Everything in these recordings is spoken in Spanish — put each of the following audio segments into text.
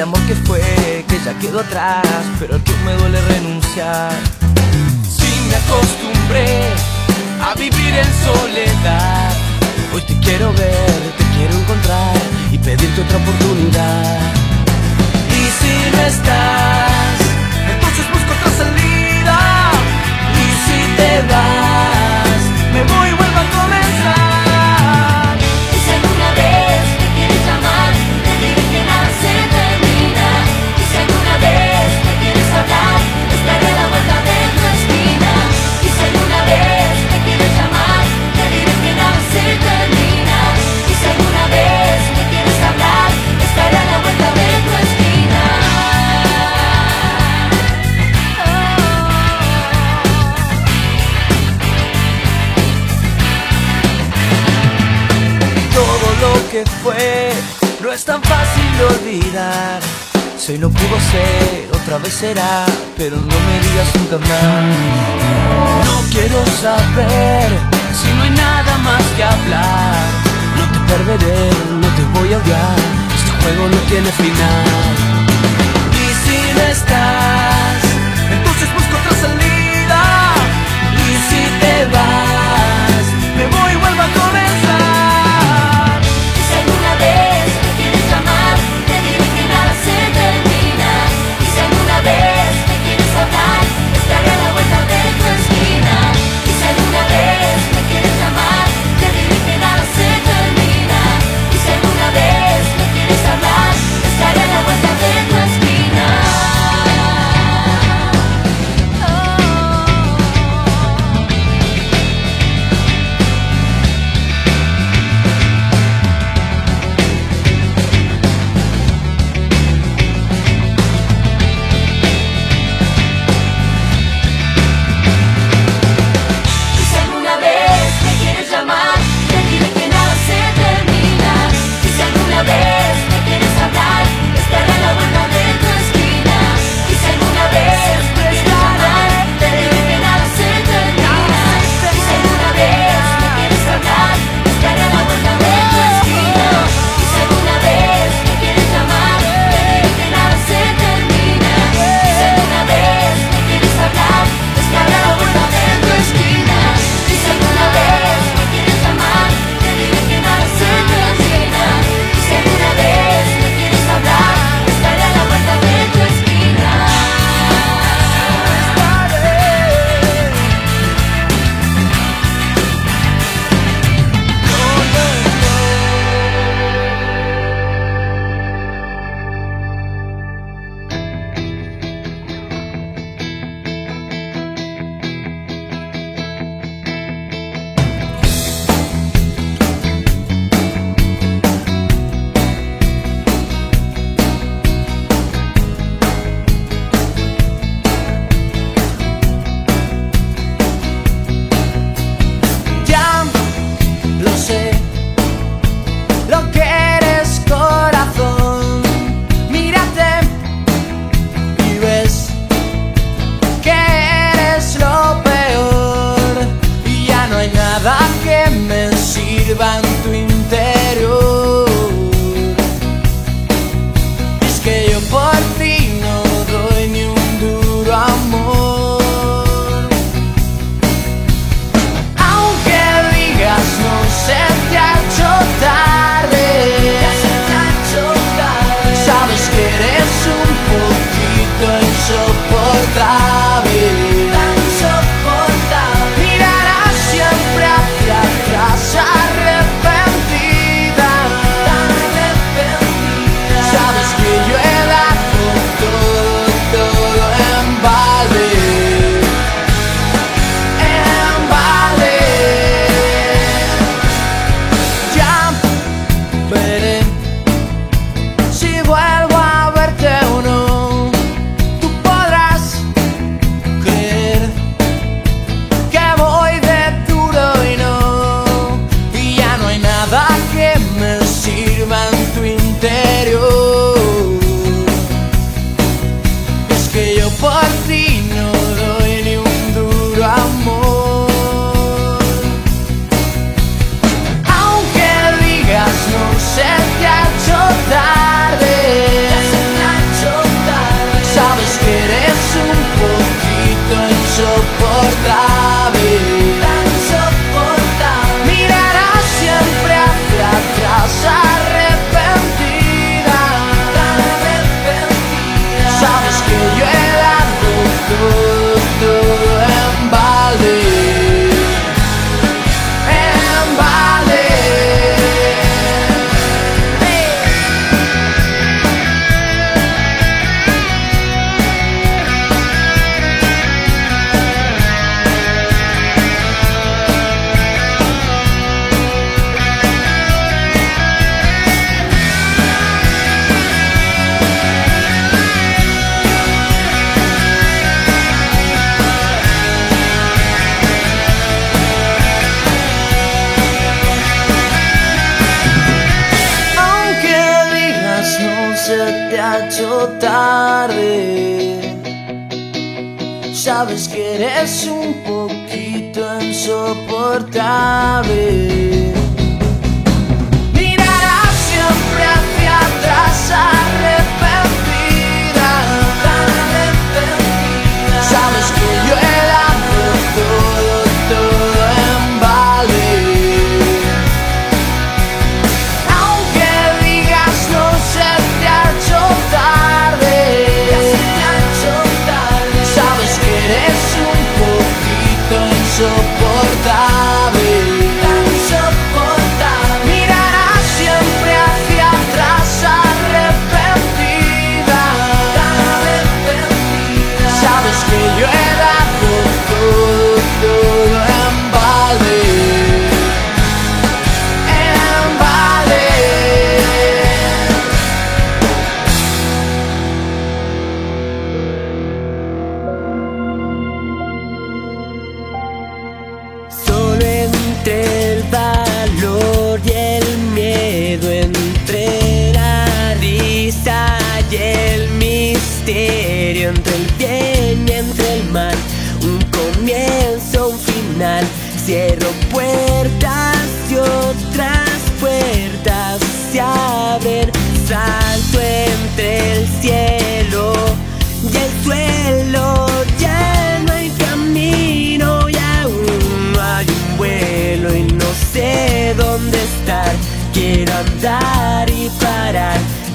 el amor que fue, que ya quedó atrás, pero yo me duele renunciar. Si me acostumbré a vivir en soledad, hoy te quiero ver, te quiero encontrar y pedirte otra oportunidad. Y si no estás, entonces busco otra salida. Y si te vas, me voy y vuelvo que fue, no es tan fácil de olvidar. Soy no pudo ser, otra vez será, pero no me digas nunca más. No quiero saber si no hay nada más que hablar. No te perderé, no te voy a odiar. Este juego no tiene final. Y si no estás, entonces busco otra salida. Y si te vas, me voy y vuelvo a comenzar.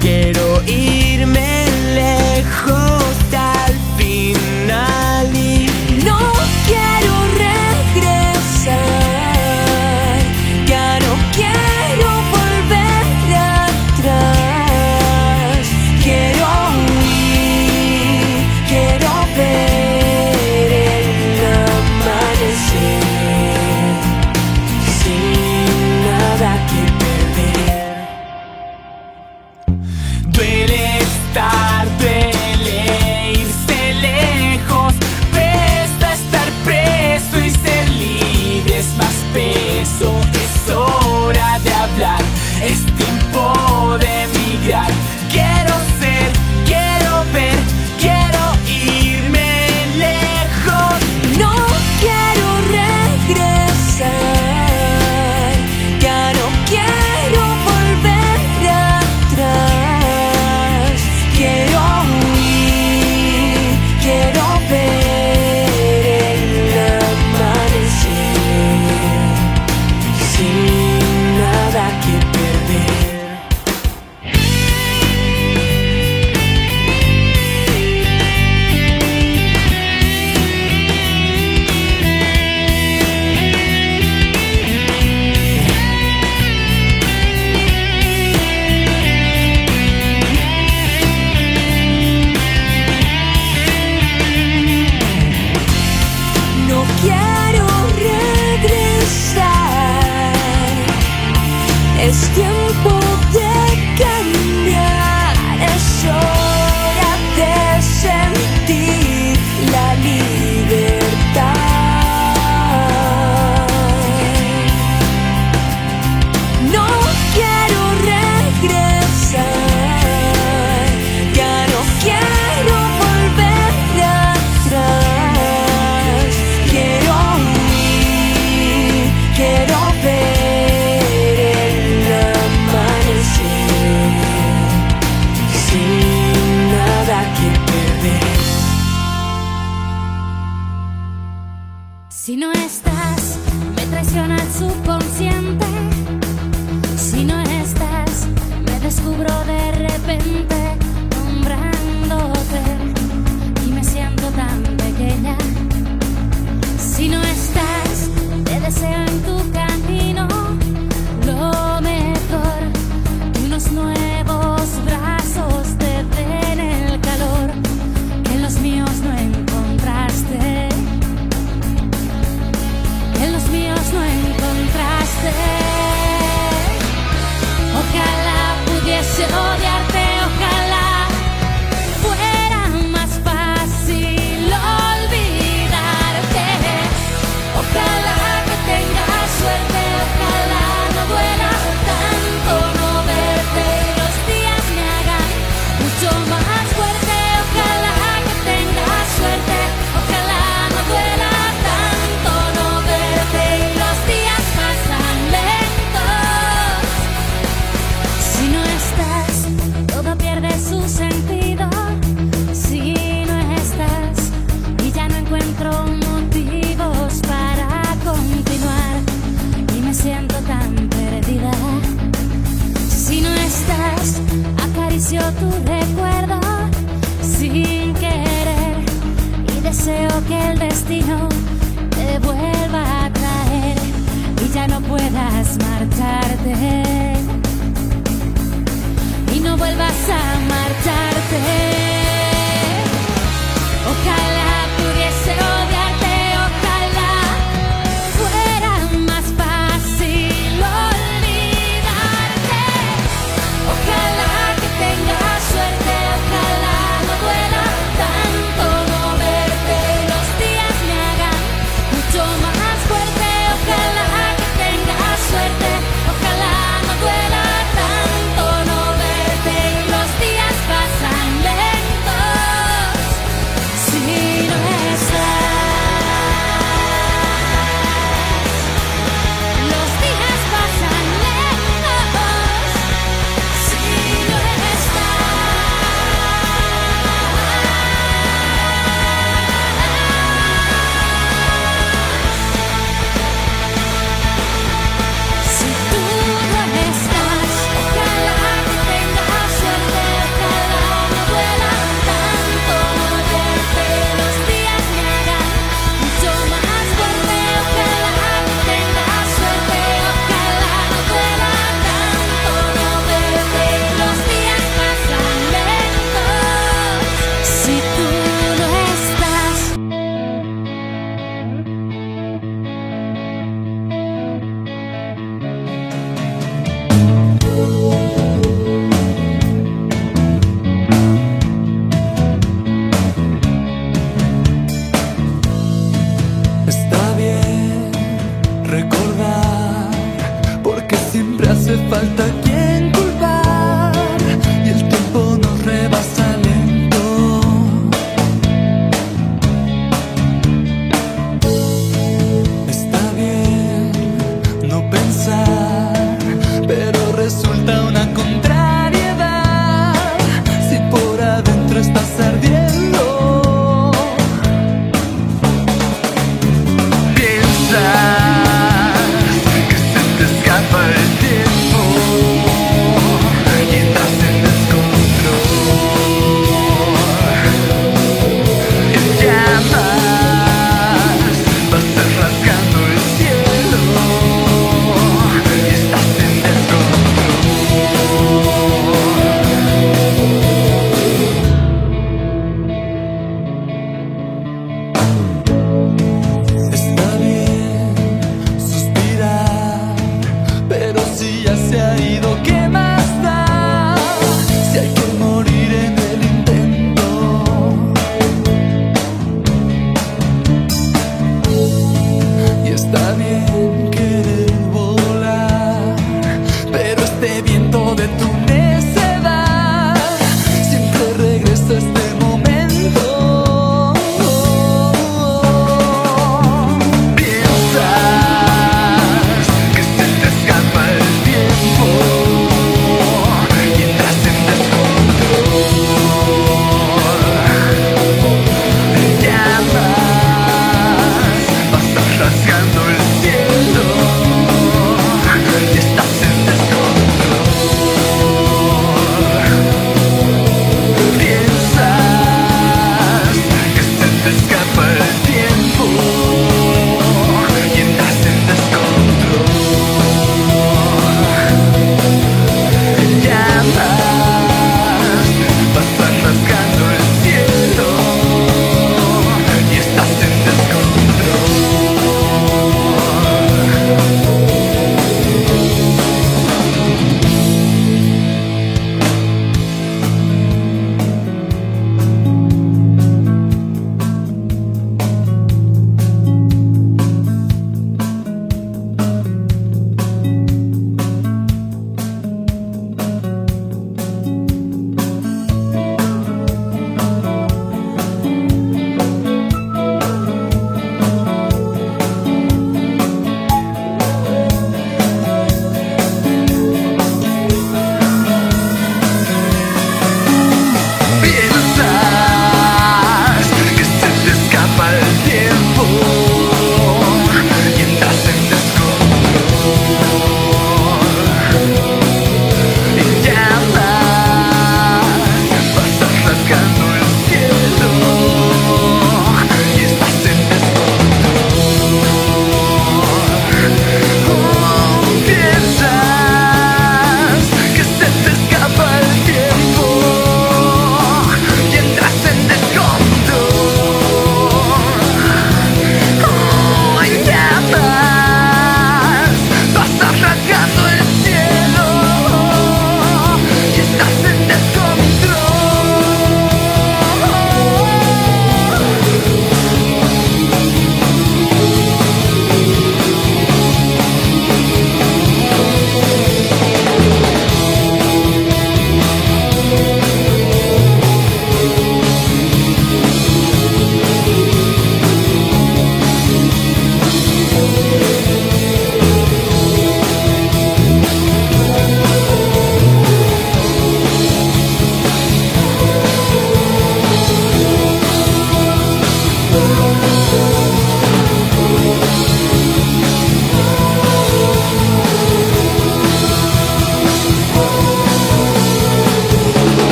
Quiero irme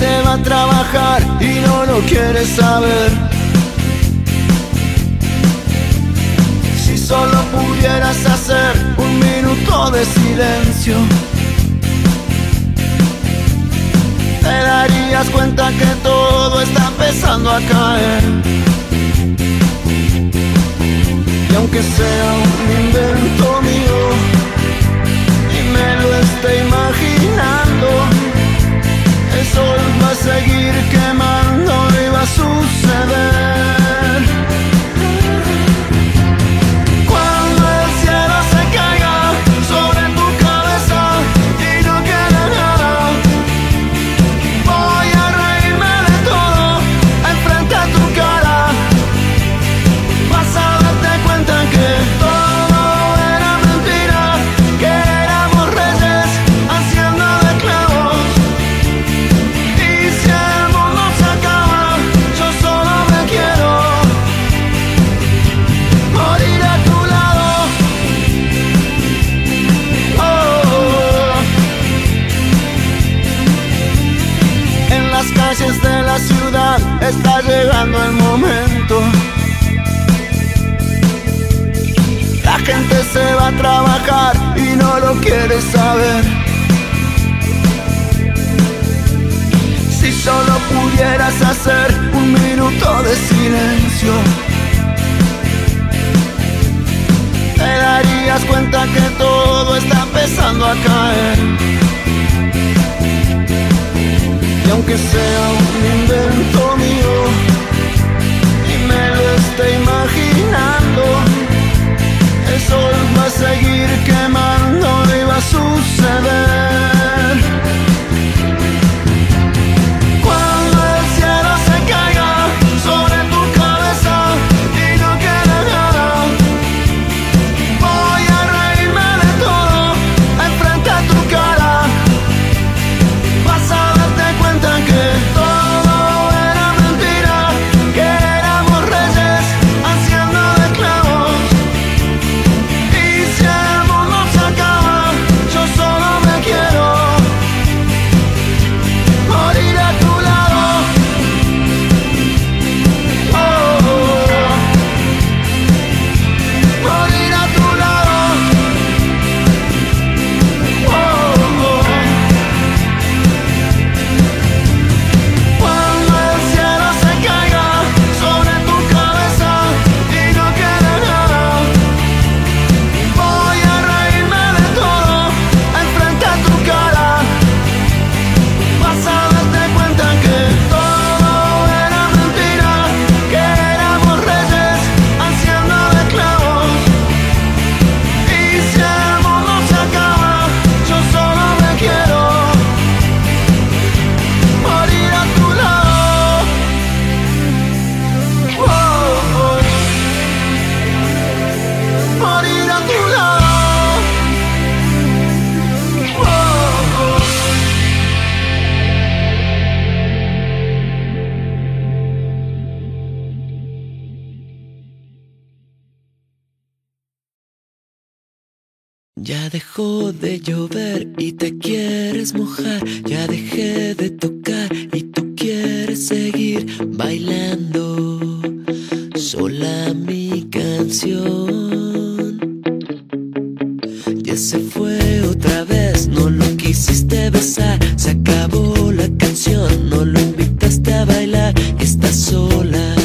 se va a trabajar y no lo quiere saber. Si solo pudieras hacer un minuto de silencio, te darías cuenta que todo está empezando a caer. Y aunque sea un invento mío y me lo esté imaginando, el sol va a seguir quemando y va a suceder. Calles de la ciudad está llegando el momento. La gente se va a trabajar y no lo quiere saber. Si solo pudieras hacer un minuto de silencio, te darías cuenta que todo está empezando a caer. Aunque sea un invento mío y me lo esté imaginando, el sol va a seguir quemando y va a suceder. Ya dejó de llover y te quieres mojar. Ya dejé de tocar y tú quieres seguir bailando sola mi canción. Ya se fue otra vez, no lo quisiste besar. Se acabó la canción, no lo invitaste a bailar. Estás sola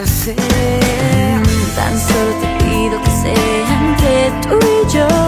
hacer. Tan solo te pido que sea entre tú y yo.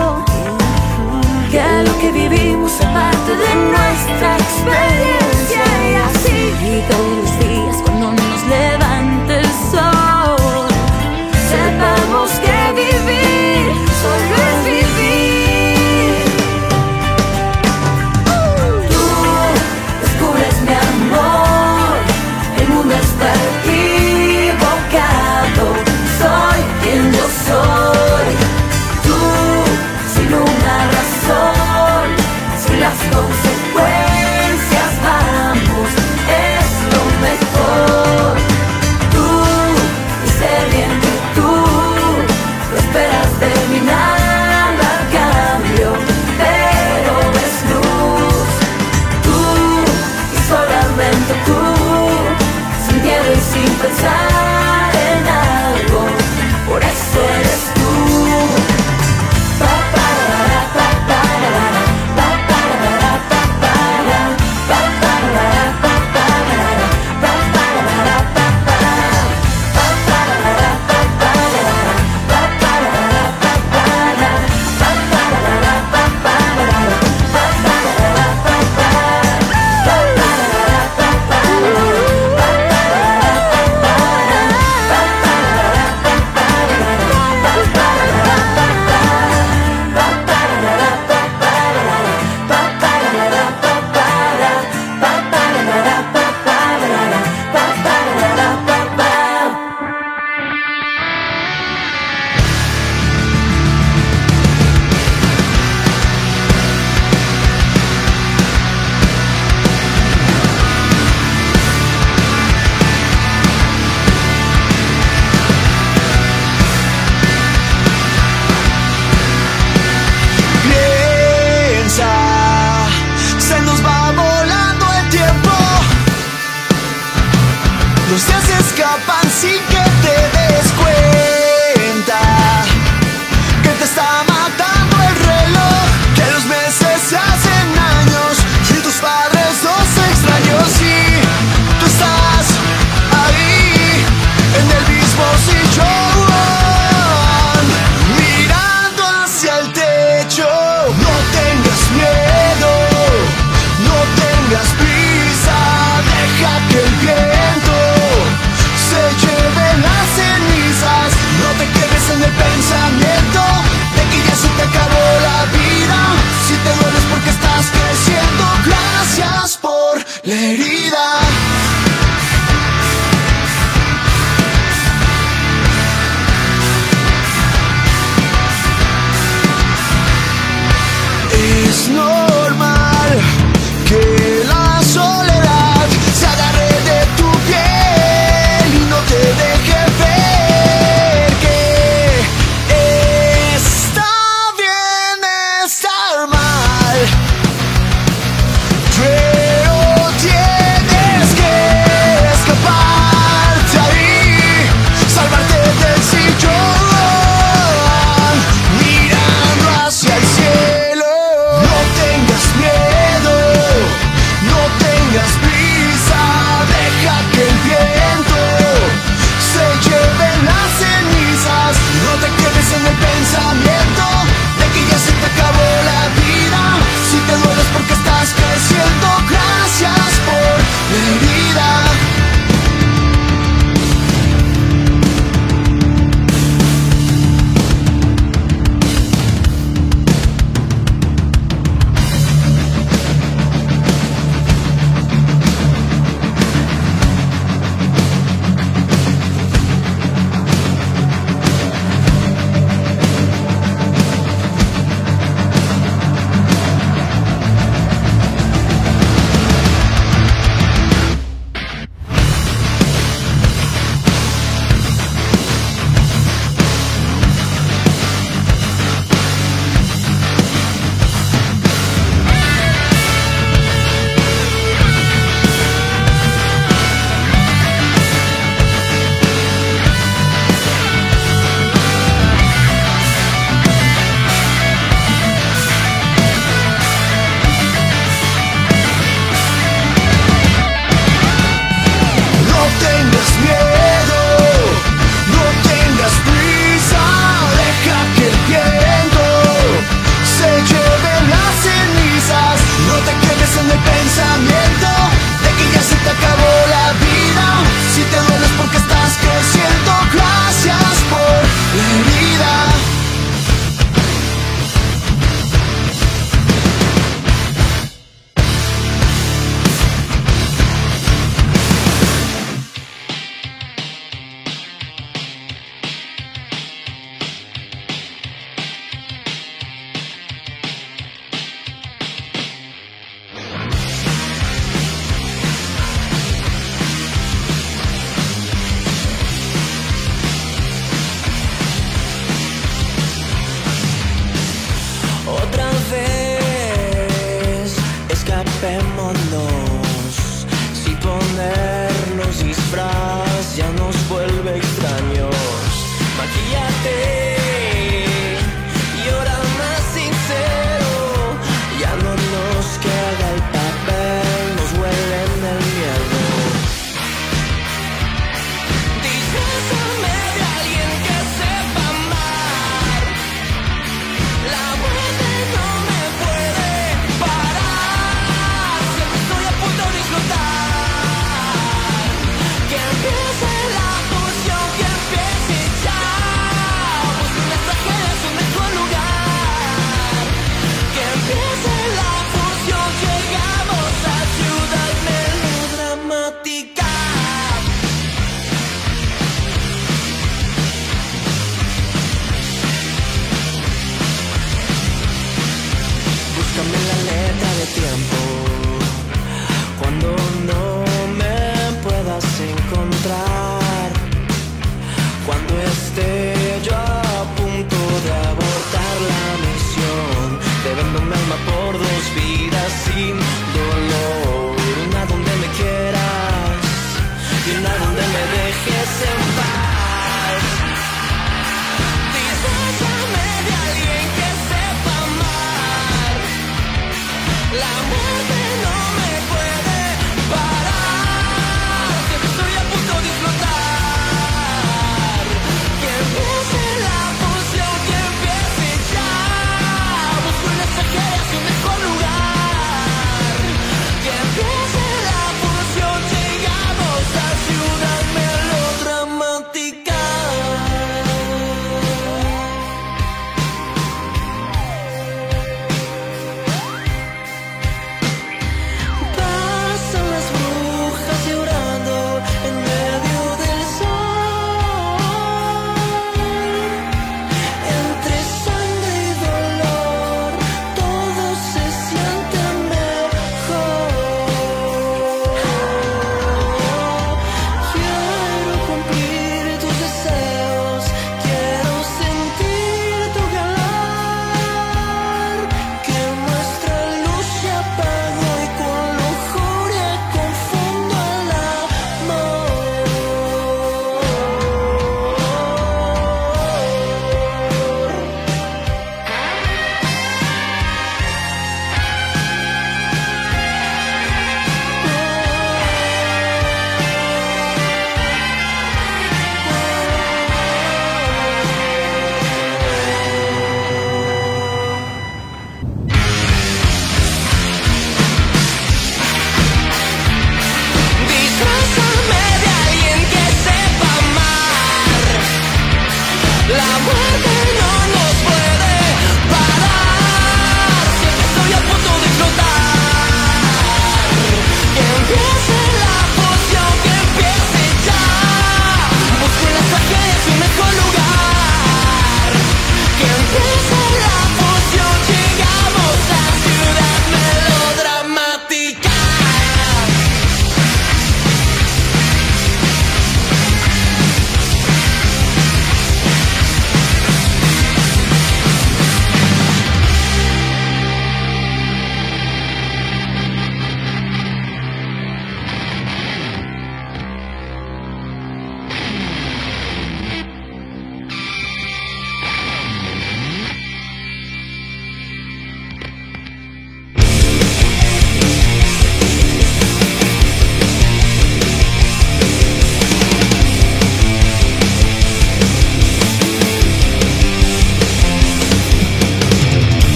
misschien door I'm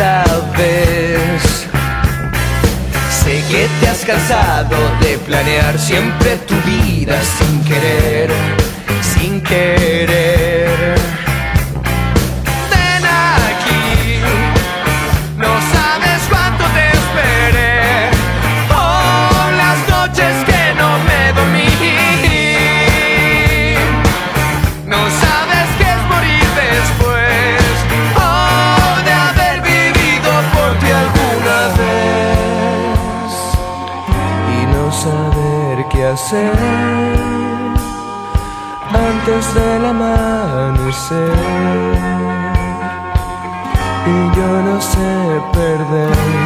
esta. Sé que te has cansado de planear siempre tu vida sin querer, sin querer. antes del amanecer y yo no sé perder.